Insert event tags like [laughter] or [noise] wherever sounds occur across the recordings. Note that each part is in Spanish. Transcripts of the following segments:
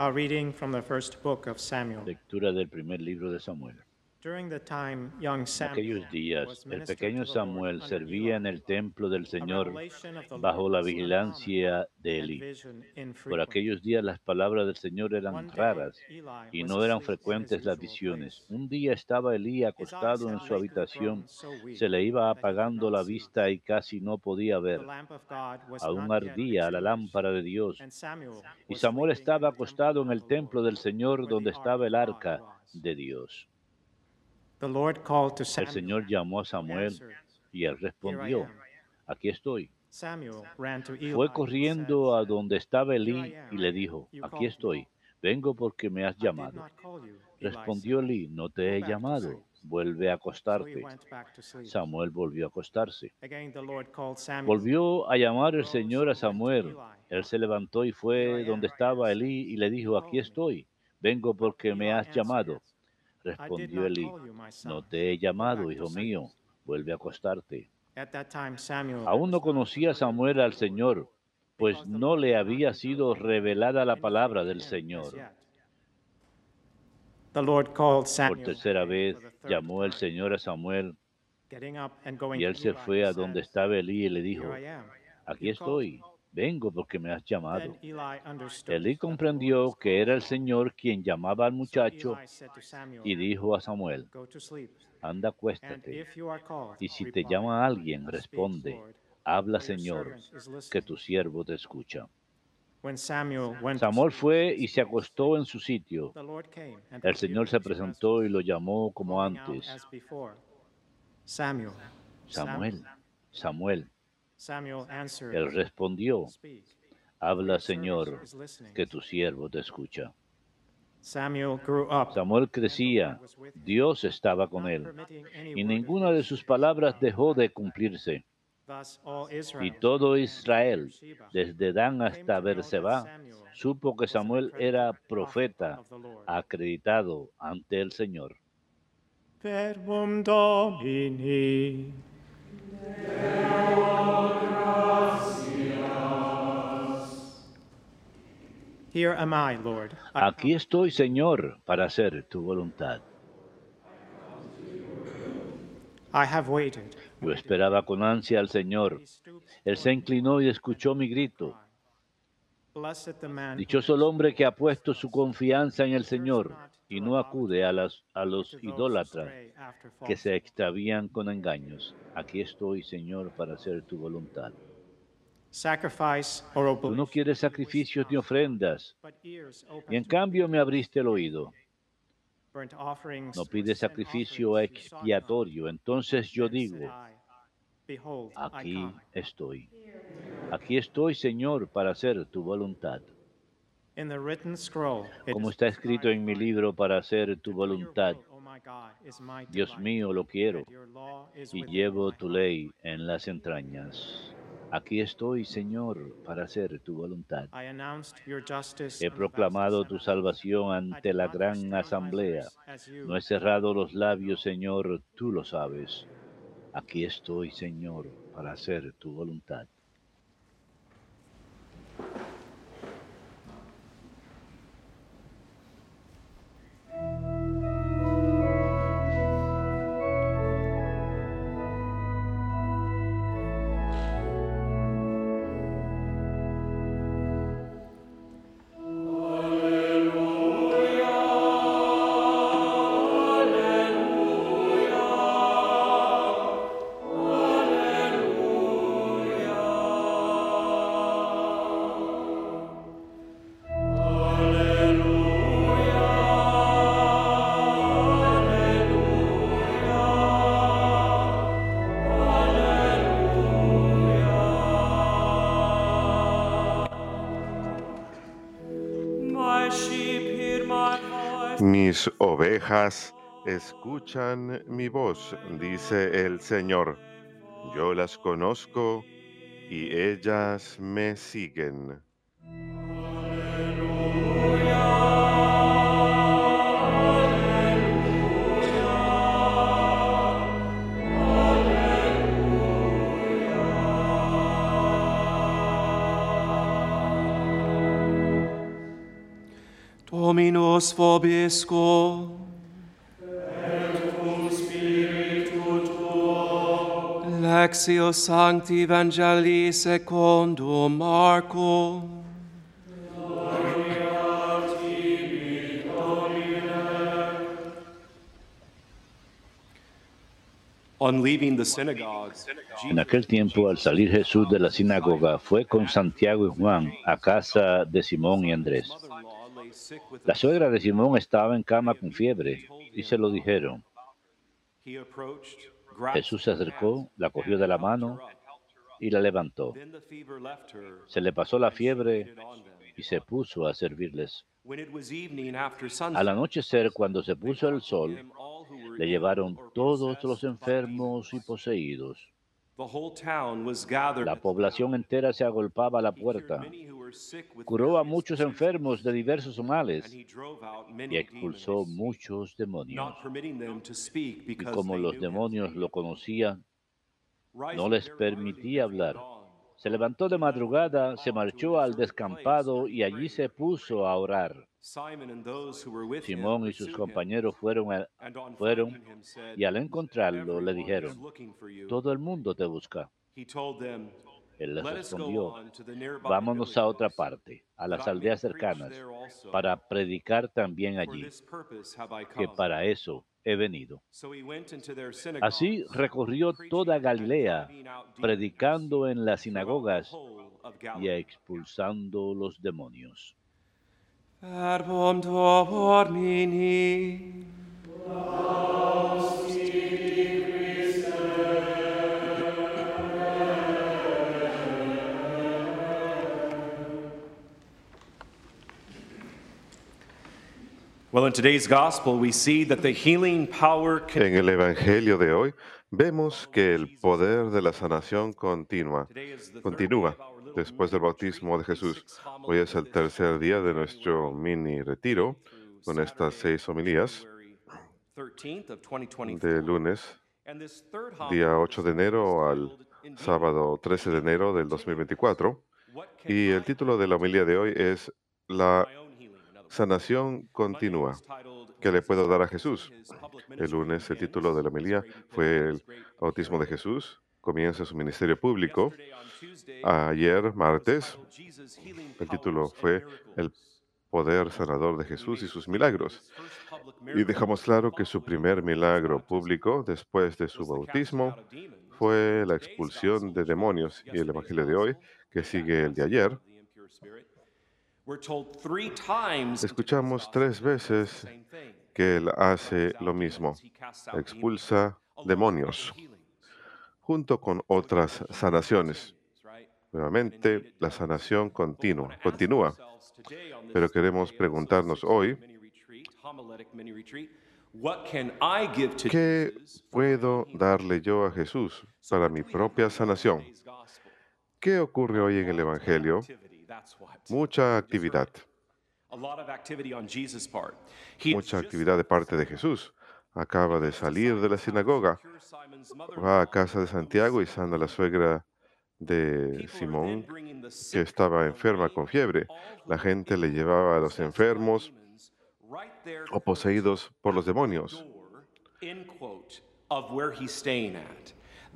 A reading from the first book of Samuel. Lectura del primer libro de Samuel. During the time young En Samuel aquellos días, el pequeño to the Lord Samuel servía en Eli. el templo del Señor revelation of the bajo Lord la vigilancia de vision Por aquellos días las palabras del Señor One eran day, raras Eli y was no eran asleep in his frecuentes las visiones. Un día estaba eyes acostado en su habitación, se le iba apagando la vista y casi no podía The ver. lamp of God was Aún ardía la lámpara de Dios. And Samuel y was Samuel estaba in the temple acostado en of el the templo Lord, del Señor where donde the ark estaba of el God arca de Dios. The Lord called to El Señor llamó a Samuel y él respondió, aquí estoy. Samuel ran to Eli Fue corriendo a donde estaba Elí y le dijo, aquí me. estoy, vengo porque me has llamado. Respondió. Elí, no te he llamado, vuelve a acostarte. Samuel volvió a acostarse. Again the Lord called Samuel. Volvió a llamar el Señor a Samuel. Él se levantó y fue donde estaba. Elí y le dijo, aquí estoy, vengo porque me has llamado. Respondió my no te he llamado, hijo mío, vuelve a acostarte. Aún no conocía Samuel al Señor, pues no le había sido revelada la palabra del Señor. Por tercera vez llamó el. Señor a Samuel y él se Eli, fue a donde estaba Elí y le dijo, aquí estoy, vengo porque me has llamado. Elí comprendió que era el. Señor quien llamaba al muchacho y dijo a Samuel, anda and acuéstate. Y si te llama alguien, responde, habla Señor, que tu siervo te escucha. Samuel fue y se acostó en su sitio. El Señor se presentó y lo llamó como antes, Samuel, Samuel, Él respondió, habla Señor, que tu siervo te escucha. Samuel crecía, Dios estaba con él, y ninguna de sus palabras come dejó de cumplirse. Y todo Israel, desde Dan hasta Berseba, supo que Samuel era profeta acreditado ante el Señor. Here am I, Lord. I Aquí estoy, Señor, para hacer tu voluntad. I have waited. Yo esperaba con ansia al Señor. Él se inclinó y escuchó mi grito. Dichoso el hombre que ha puesto su confianza en el Señor y no acude a, las, a or los idólatras que se extravían con engaños. Aquí estoy, Señor, para hacer tu voluntad. Tú no quieres sacrificios ni ofrendas, y en cambio me abriste el oído. No pides sacrificio expiatorio. Entonces yo digo, aquí estoy. Aquí estoy, Señor, para hacer tu voluntad. Como está escrito en mi libro para hacer tu voluntad. will, O my God, is my Dios mío, lo quiero y llevo tu ley en las entrañas. Aquí estoy, Señor, para hacer tu voluntad. He proclamado tu salvación ante la gran asamblea. No he cerrado los labios, Señor, tú lo sabes. Aquí estoy, Señor, para hacer tu voluntad. Escuchan mi voz, dice el Señor. Yo las conozco y ellas me siguen. Dominus vobiscum. Lectio Sancti Evangelii secundum Marcum. On leaving the synagogue, En aquel tiempo, al salir Jesús de la sinagoga, fue con Santiago y Juan a casa de Simón y Andrés. La suegra de Simón estaba en cama con fiebre y se lo dijeron. Jesús se acercó, la cogió de la mano y la levantó. Se le pasó la fiebre y se puso a servirles. Al anochecer, cuando se puso el sol, le llevaron todos los enfermos y poseídos. La población entera se agolpaba a la puerta. Curó a muchos enfermos de diversos males y expulsó muchos demonios. Y como los demonios lo conocían, no les permitía hablar. se levantó de madrugada, se marchó al descampado y allí se puso a orar. Simón y sus compañeros fueron a- fueron, y al encontrarlo le "Everyone is dijeron, looking for you." todo el mundo te busca. Él les "Let us go respondió, vámonos a otra parte, a las aldeas cercanas, para predicar también allí, que come." para eso he venido. Así recorrió toda Galilea, predicando en las sinagogas y expulsando los demonios. En el Evangelio de hoy vemos que el poder de la sanación third Continúa después del bautismo de Jesús. Hoy es el tercer día de nuestro mini retiro con estas seis homilías February 13th of 2024. de lunes, día homily 8 de enero al sábado 13 de enero del 2024. What can Y el título de la homilía de hoy es La sanación titled, que le "His puedo dar a Jesús?" El lunes el título de la homilía fue el bautismo de. Jesús. Comienza su ministerio público. Ayer, martes, titled, "Jesus' Healing el título fue El Miracles". poder sanador de Jesús y sus milagros. Y dejamos claro que su primer milagro público después de su bautismo fue la expulsión de demonios. Y el Evangelio de hoy, que sigue el de ayer, escuchamos tres veces que Él He hace lo mismo. Expulsa demonios junto con otras sanaciones. Nuevamente, la sanación continua, continúa. Pero queremos preguntarnos hoy, ¿qué puedo darle yo a Jesús para mi propia sanación? ¿Qué ocurre hoy en el Evangelio? Mucha actividad, mucha actividad de parte de Jesús. Acaba de salir de la sinagoga, va a casa de Santiago y sana la suegra de Simón, que estaba enferma con fiebre. La gente le llevaba a los enfermos o poseídos por los demonios,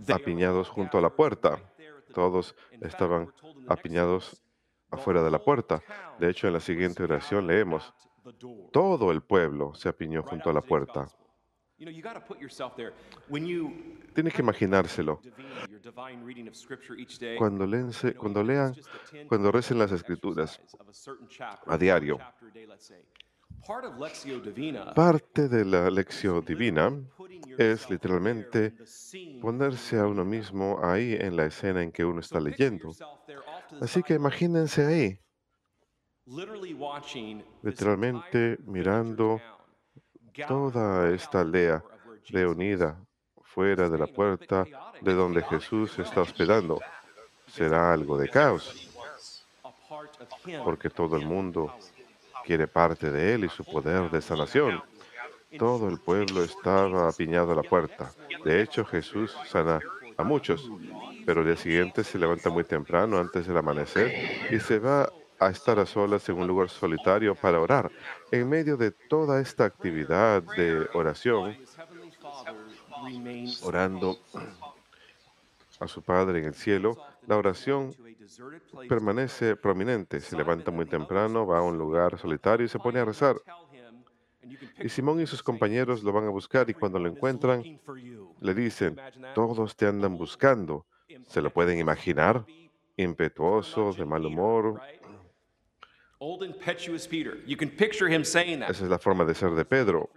apiñados junto a la puerta. Todos estaban apiñados afuera de la puerta. De hecho, en la siguiente oración leemos, todo el pueblo se apiñó junto a la puerta. Tiene que imaginárselo. Cuando, lense- cuando lean, cuando recen las escrituras a diario, parte de la lección divina es literalmente ponerse a uno mismo ahí en la escena en que uno está leyendo. Así que imagínense ahí, literalmente mirando toda esta aldea reunida fuera de la puerta de donde Jesús está hospedando. Será algo de caos, porque todo el mundo quiere parte de él y su poder de sanación. Todo el pueblo estaba apiñado a la puerta. De hecho, Jesús sana a muchos, pero el día siguiente se levanta muy temprano antes del amanecer y se va a estar a solas en un lugar solitario para orar. En medio de toda esta actividad de oración, orando a su Padre en el cielo, la oración permanece prominente. Se levanta muy temprano, va a un lugar solitario y se pone a rezar. Y Simón y sus compañeros lo van a buscar y cuando lo encuentran, le dicen, todos te andan buscando. ¿Se lo pueden imaginar? Impetuoso, de mal humor. Esa es la forma de ser de Pedro.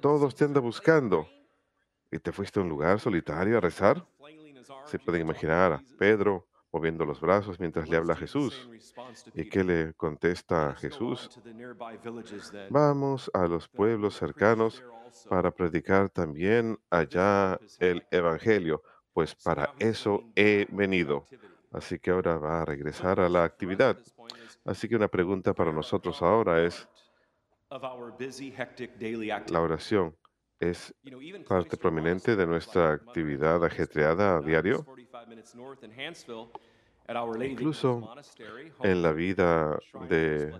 Todos te andan buscando. ¿Y te fuiste a un lugar solitario a rezar? Se pueden imaginar a Pedro moviendo los brazos mientras le habla a Jesús. ¿Y qué le contesta a Jesús? Vamos a los pueblos cercanos para predicar también allá el Evangelio, pues para eso he venido. Así que ahora va a regresar a la actividad. Así que una pregunta para nosotros ahora es. ¿la oración es parte prominente de nuestra actividad ajetreada a diario? 45 minutes north in Hansville, at Our Lady of Incluso en la vida de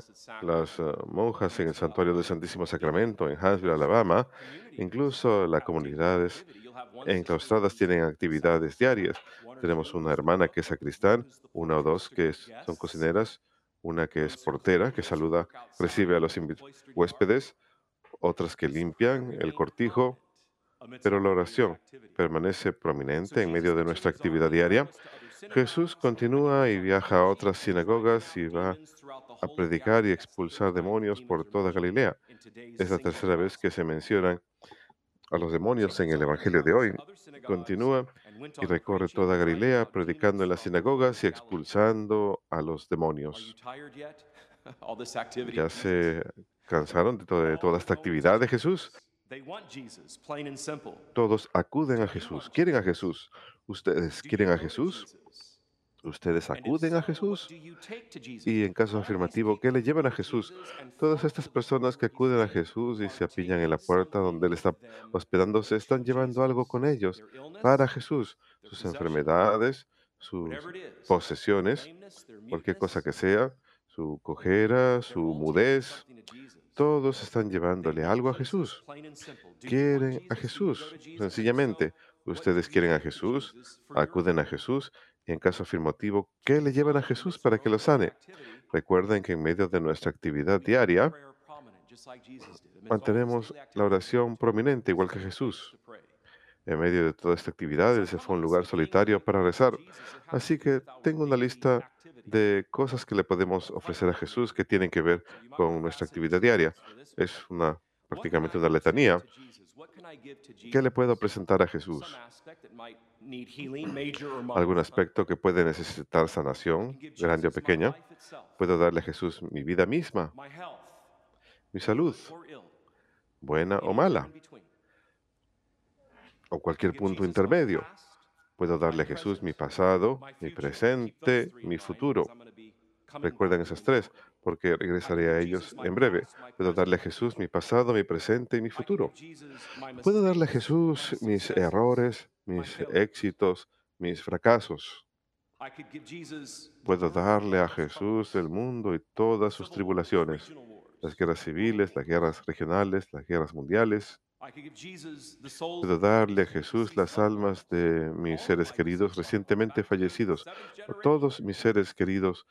las eh, monjas en el Santuario del Santísimo Sacramento en Huntsville, Alabama, incluso las comunidades enclaustradas tienen actividades diarias. Tenemos una hermana que es sacristán, una o dos que son cocineras, una que es portera, que saluda, recibe a los huéspedes, otras que limpian el cortijo, pero la oración permanece prominente en medio de nuestra actividad diaria. Jesús continúa y viaja a otras sinagogas y va a predicar y expulsar demonios por toda Galilea. Es la tercera vez que se mencionan a los demonios en el Evangelio de hoy. Continúa y recorre toda Galilea predicando en las sinagogas y expulsando a los demonios. [laughs] ¿Ya se cansaron de, to- de toda esta actividad de Jesús? Todos acuden a Jesús, quieren a Jesús. ¿Ustedes quieren a Jesús? ¿Ustedes acuden a Jesús? Y en caso afirmativo, ¿qué le llevan a Jesús? Todas estas personas que acuden a Jesús y se apillan en la puerta donde Él está hospedándose están llevando algo con ellos para Jesús, sus enfermedades, sus posesiones, cualquier cosa que sea, su cojera, su mudez, todos están llevándole algo a Jesús. Quieren a Jesús, sencillamente. Ustedes quieren a Jesús, acuden a Jesús y en caso afirmativo, ¿qué le llevan a Jesús para que lo sane? Recuerden que en medio de nuestra actividad diaria mantenemos la oración prominente igual que Jesús. En medio de toda esta actividad, Él se fue a un lugar solitario para rezar. Así que tengo una lista de cosas que le podemos ofrecer a Jesús que tienen que ver con nuestra actividad diaria. Es una prácticamente una letanía. ¿Qué le puedo presentar a Jesús? ¿Algún aspecto que puede necesitar sanación, grande o pequeña? Puedo darle a Jesús mi vida misma, mi salud, buena o mala, o cualquier punto intermedio. Puedo darle a Jesús mi pasado, mi presente, mi futuro. Recuerden esas tres, porque regresaré a ellos en breve. Puedo darle a Jesús mi pasado, mi presente y mi futuro. Puedo darle a Jesús mis errores, mis éxitos, mis fracasos. Puedo darle a Jesús el mundo y todas sus tribulaciones, las guerras civiles, las guerras regionales, las guerras mundiales. Puedo darle a Jesús las almas de mis seres queridos recientemente fallecidos, todos mis seres queridos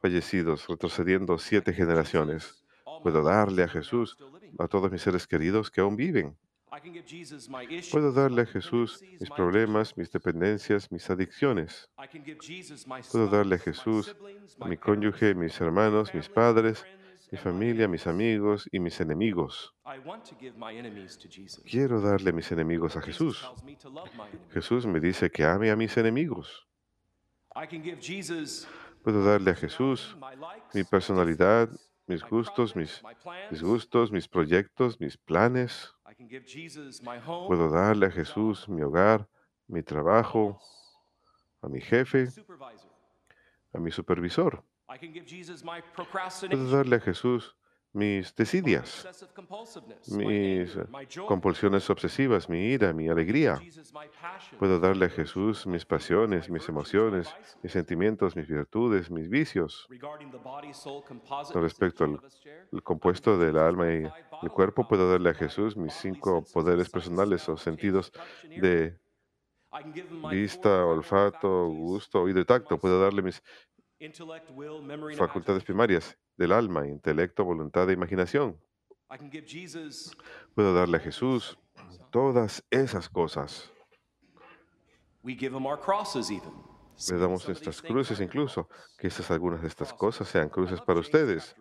fallecidos, retrocediendo siete generaciones. Puedo darle a Jesús a todos mis seres queridos que aún viven. Puedo darle a Jesús mis problemas, mis dependencias, mis adicciones. Puedo darle a Jesús a mi cónyuge, mis hermanos, mis padres, mi familia, mis amigos y mis enemigos. Quiero darle a mis enemigos a Jesús. Jesús me dice que ame a mis enemigos. Puedo darle a Jesús mi personalidad, mis gustos, mis disgustos, mis proyectos, mis planes. Puedo darle a Jesús mi hogar, mi trabajo, a mi jefe, a mi supervisor. Puedo darle a Jesús mis desidias, mis compulsiones obsesivas, mi ira, mi alegría. Puedo darle a Jesús mis pasiones, mis emociones, mis sentimientos, mis virtudes, mis vicios. Con respecto al compuesto del alma y el cuerpo, puedo darle a Jesús mis cinco poderes personales o sentidos de vista, olfato, gusto, oído y tacto. Puedo darle mis facultades primarias del alma, intelecto, voluntad e imaginación. Puedo darle a Jesús todas esas cosas. Le damos nuestras cruces incluso. Quizás algunas de estas cosas sean cruces para ustedes.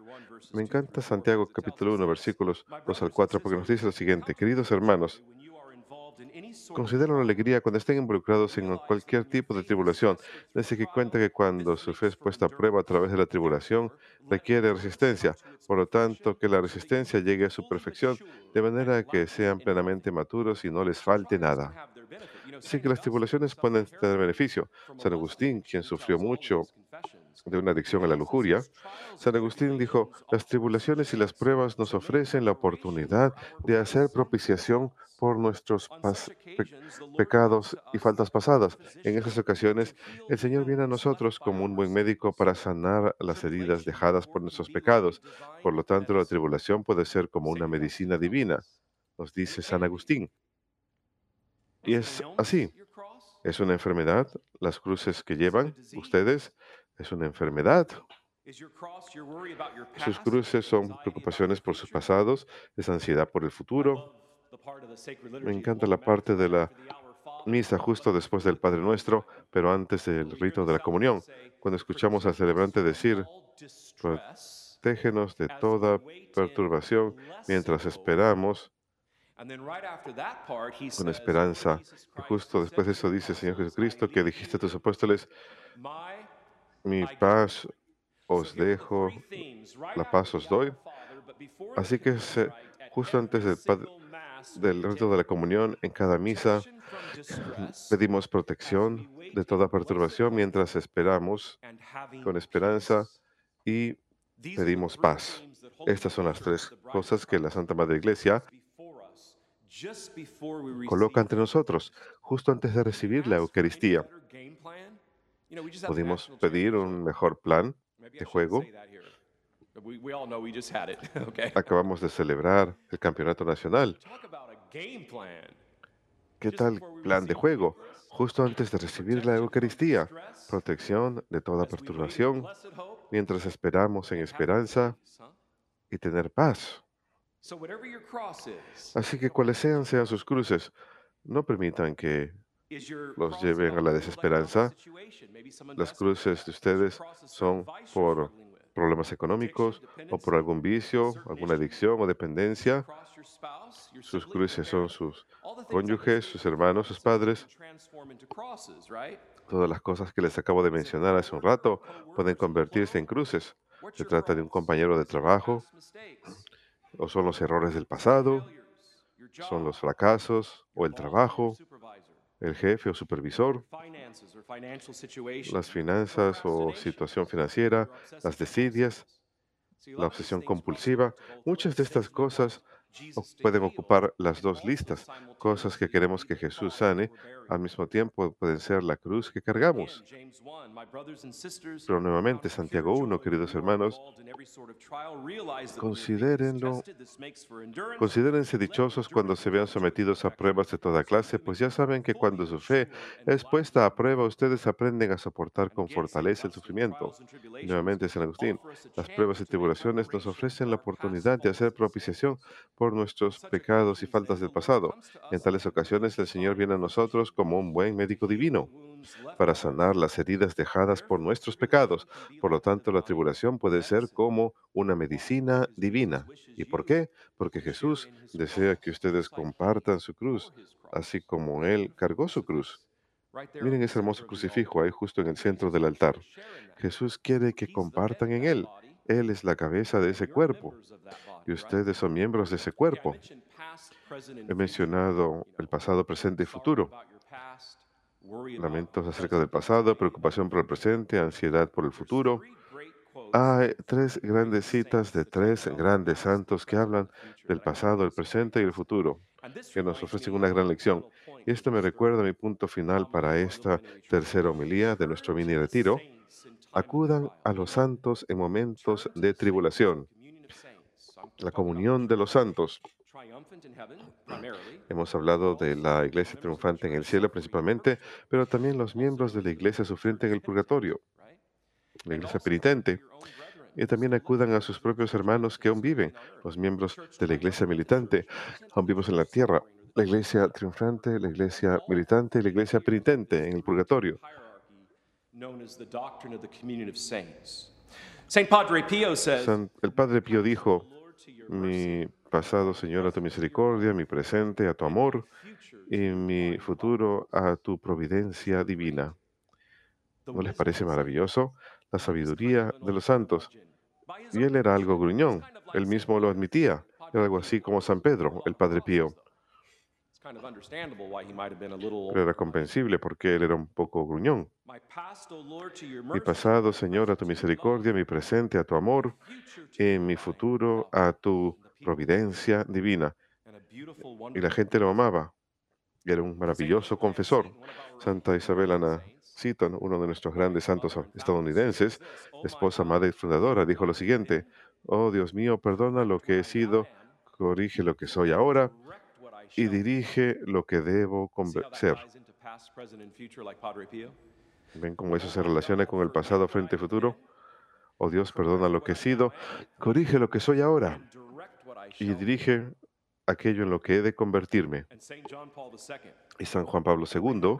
Me encanta Santiago capítulo 1 versículos 2 al 4 porque nos dice lo siguiente, queridos hermanos, Considero la alegría cuando estén involucrados en cualquier tipo de tribulación. Desde que cuenta que cuando su fe es puesta a prueba a través de la tribulación, requiere resistencia. Por lo tanto, que la resistencia llegue a su perfección, de manera que sean plenamente maturos y no les falte nada. Así que las tribulaciones pueden tener beneficio. San Agustín, quien sufrió mucho de una adicción a la lujuria, San Agustín dijo, las tribulaciones y las pruebas nos ofrecen la oportunidad de hacer propiciación por nuestros pecados y faltas pasadas. En esas ocasiones, el Señor viene a nosotros como un buen médico para sanar las heridas dejadas por nuestros pecados. Por lo tanto, la tribulación puede ser como una medicina divina, nos dice San Agustín. Y es así. Es una enfermedad, las cruces que llevan ustedes es una enfermedad. Sus cruces son preocupaciones por sus pasados, es ansiedad por el futuro. Me encanta la parte de la misa justo después del Padre Nuestro, pero antes del rito de la comunión, cuando escuchamos al celebrante decir, protégenos de toda perturbación mientras esperamos con esperanza. Y justo después de eso dice el Señor Jesucristo que dijiste a tus apóstoles, mi paz os dejo, la paz os doy. Así que justo antes del, del rito de la comunión, en cada misa, pedimos protección de toda perturbación mientras esperamos con esperanza y pedimos paz. Estas son las tres cosas que la Santa Madre Iglesia coloca ante nosotros justo antes de recibir la Eucaristía. Pudimos pedir un mejor plan de juego. [laughs] Acabamos de celebrar el campeonato nacional. ¿Qué tal plan de juego? Justo antes de recibir la Eucaristía, protección de toda perturbación, mientras esperamos en esperanza y tener paz. Así que cuales sean sean sus cruces, no permitan que los lleven a la desesperanza. Las cruces de ustedes son por problemas económicos o por algún vicio, alguna adicción o dependencia. Sus cruces son sus cónyuges, sus hermanos, sus padres. Todas las cosas que les acabo de mencionar hace un rato pueden convertirse en cruces. Se trata de un compañero de trabajo o son los errores del pasado, son los fracasos o el trabajo, el jefe o supervisor, las finanzas o situación financiera, las desidias, la obsesión compulsiva. Muchas de estas cosas pueden ocupar las dos listas. Cosas que queremos que Jesús sane, al mismo tiempo pueden ser la cruz que cargamos. Pero nuevamente, Santiago 1, queridos hermanos, considérenlo, considérense dichosos cuando se vean sometidos a pruebas de toda clase, pues ya saben que cuando su fe es puesta a prueba, ustedes aprenden a soportar con fortaleza el sufrimiento. nuevamente, San Agustín, las pruebas y tribulaciones nos ofrecen la oportunidad de hacer propiciación por nuestros pecados y faltas del pasado. En tales ocasiones el Señor viene a nosotros como un buen médico divino para sanar las heridas dejadas por nuestros pecados. Por lo tanto, la tribulación puede ser como una medicina divina. ¿Y por qué? Porque Jesús desea que ustedes compartan su cruz, así como Él cargó su cruz. Miren ese hermoso crucifijo ahí justo en el centro del altar. Jesús quiere que compartan en Él. Él es la cabeza de ese cuerpo y ustedes son miembros de ese cuerpo. He mencionado el pasado, presente y futuro. Lamentos acerca del pasado, preocupación por el presente, ansiedad por el futuro. Hay tres grandes citas de tres grandes santos que hablan del pasado, el presente y el futuro, que nos ofrecen una gran lección. Y esto me recuerda a mi punto final para esta tercera homilía de nuestro mini retiro. Acudan a los santos en momentos de tribulación. La comunión de los santos. Hemos hablado de la iglesia triunfante en el cielo principalmente, pero también los miembros de la iglesia sufriente en el purgatorio, la iglesia penitente. Y también acudan a sus propios hermanos que aún viven, los miembros de la iglesia militante, aún vivos en la tierra, la iglesia triunfante, la iglesia militante y la iglesia penitente en el purgatorio. Known as the doctrine of the communion of saints. Padre Pio says, San- el Padre Pío dijo, mi pasado, Señor, a tu misericordia, mi presente, a tu amor, y mi futuro, a tu providencia divina. ¿No les parece maravilloso? La sabiduría de los santos. Y él era algo gruñón, él mismo lo admitía. Era algo así como San Pedro, el Padre Pío. Pero era comprensible porque él era un poco gruñón. Mi pasado, Señor, a tu misericordia, mi presente, a tu amor, y mi futuro, a tu providencia divina. Y la gente lo amaba. Era un maravilloso confesor. Santa Isabel Ana Seton, uno de nuestros grandes santos estadounidenses, esposa, madre y fundadora, dijo lo siguiente, oh Dios mío, perdona lo que he sido, corrige lo que soy ahora y dirige lo que debo ser. ¿Ven cómo eso se relaciona con el pasado frente y futuro? Oh Dios, perdona lo que he sido, corrige lo que soy ahora y dirige aquello en lo que he de convertirme. Y San Juan Pablo II,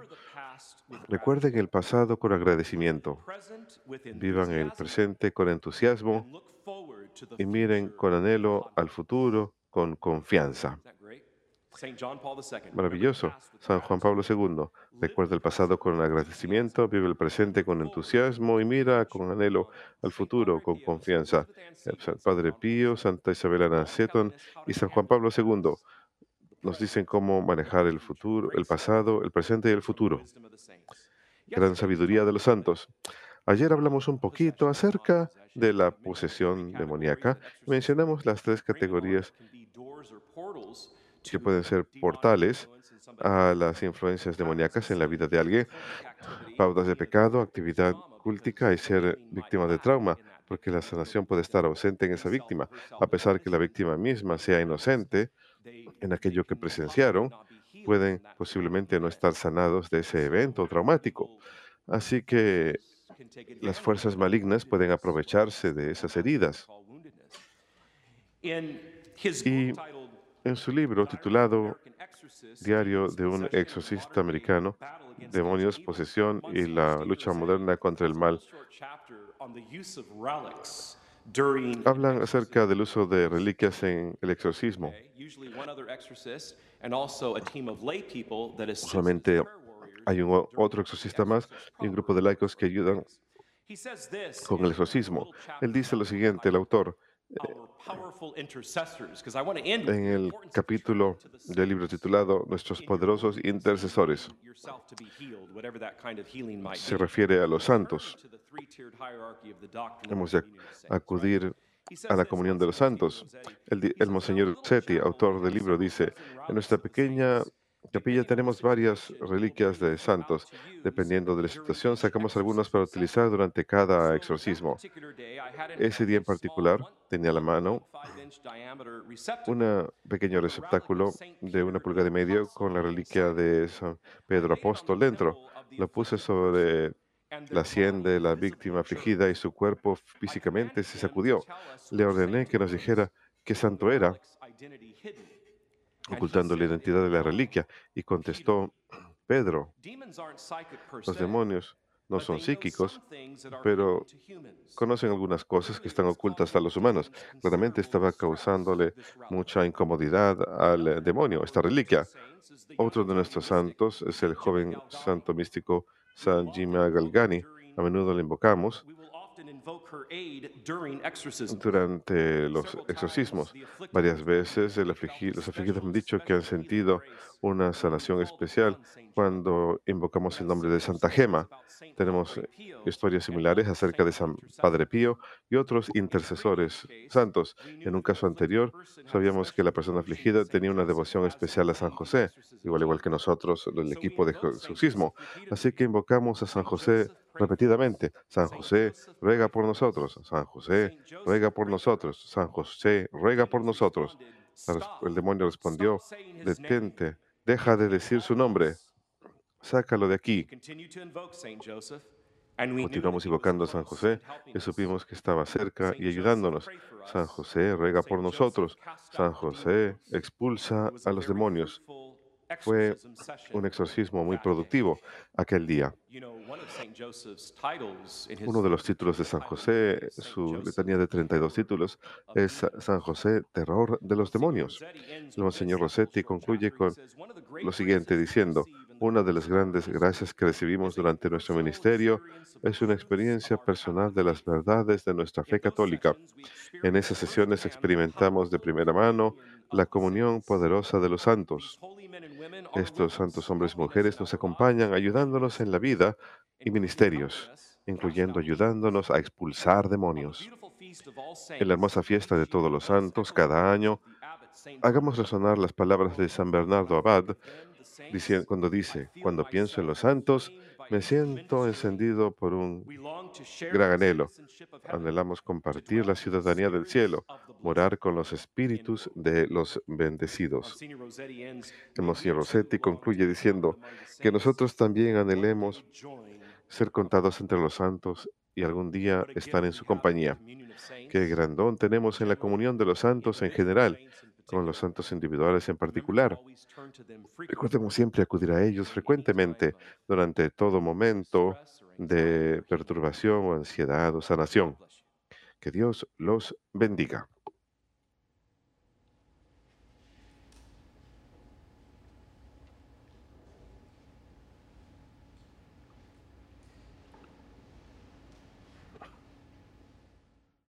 recuerden el pasado con agradecimiento, vivan el presente con entusiasmo y miren con anhelo al futuro con confianza. Maravilloso. San Juan Pablo II. Recuerda el pasado con agradecimiento, vive el presente con entusiasmo y mira con anhelo al futuro con confianza. El Padre Pío, Santa Isabel Ana Seton y San Juan Pablo II nos dicen cómo manejar el futuro, el pasado, el presente y el futuro. Gran sabiduría de los santos. Ayer hablamos un poquito acerca de la posesión demoníaca. Mencionamos las tres categorías que pueden ser portales a las influencias demoníacas en la vida de alguien, pautas de pecado, actividad cúltica y ser víctima de trauma, porque la sanación puede estar ausente en esa víctima, a pesar que la víctima misma sea inocente en aquello que presenciaron, pueden posiblemente no estar sanados de ese evento traumático. Así que las fuerzas malignas pueden aprovecharse de esas heridas. Y En su libro titulado Diario de un exorcista americano, Demonios, Posesión y la lucha moderna contra el mal, hablan acerca del uso de reliquias en el exorcismo. Usualmente hay un otro exorcista más y un grupo de laicos que ayudan con el exorcismo. Él dice lo siguiente, el autor, en el capítulo del libro titulado Nuestros poderosos intercesores. Se refiere a los santos. Hemos de acudir a la comunión de los santos. El, el Monseñor Setti, autor del libro, dice, en nuestra pequeña capilla tenemos varias reliquias de santos. Dependiendo de la situación, sacamos algunas para utilizar durante cada exorcismo. Ese día en particular tenía a la mano un pequeño receptáculo de una pulgada y medio con la reliquia de San Pedro Apóstol dentro. Lo puse sobre la sien de la víctima afligida y su cuerpo físicamente se sacudió. Le ordené que nos dijera qué santo era, ocultando la identidad de la reliquia, y contestó, [clears throat] Pedro, los demonios no son psíquicos, pero conocen algunas cosas que están ocultas a los humanos. Claramente estaba causándole mucha incomodidad al demonio, esta reliquia. Otro de nuestros santos es el joven santo místico San Jimmy Galgani. A menudo le invocamos durante los exorcismos. Varias veces el afligi- los afligidos han dicho que han sentido una sanación especial cuando invocamos el nombre de Santa Gema. Tenemos historias similares acerca de San Padre Pío y otros intercesores santos. En un caso anterior, sabíamos que la persona afligida tenía una devoción especial a San José, igual igual que nosotros, el equipo de exorcismo. Así que invocamos a San José repetidamente. San José, ruega por nosotros. San José, ruega por nosotros. San José, ruega por nosotros. El demonio respondió, detente, deja de decir su nombre, sácalo de aquí. Continuamos invocando a San José y supimos que estaba cerca y ayudándonos. San José, ruega por nosotros. San José, expulsa a los demonios. Fue un exorcismo muy productivo aquel día. Uno de los títulos de San José, su letanía de 32 títulos, es San José, terror de los demonios. El Monseñor Rossetti concluye con lo siguiente diciendo, una de las grandes gracias que recibimos durante nuestro ministerio es una experiencia personal de las verdades de nuestra fe católica. En esas sesiones experimentamos de primera mano la comunión poderosa de los santos. Estos santos hombres y mujeres nos acompañan ayudándonos en la vida y ministerios, incluyendo ayudándonos a expulsar demonios. En la hermosa fiesta de todos los santos, cada año, hagamos resonar las palabras de San Bernardo Abad cuando dice, cuando pienso en los santos, me siento encendido por un gran anhelo. Anhelamos compartir la ciudadanía del cielo, morar con los espíritus de los bendecidos. El Monsignor Rossetti concluye diciendo que nosotros también anhelemos ser contados entre los santos y algún día estar en su compañía. Qué grandón tenemos en la comunión de los santos en general, con los santos individuales en particular. Recordemos siempre acudir a ellos frecuentemente durante todo momento de perturbación o ansiedad o sanación. Que Dios los bendiga.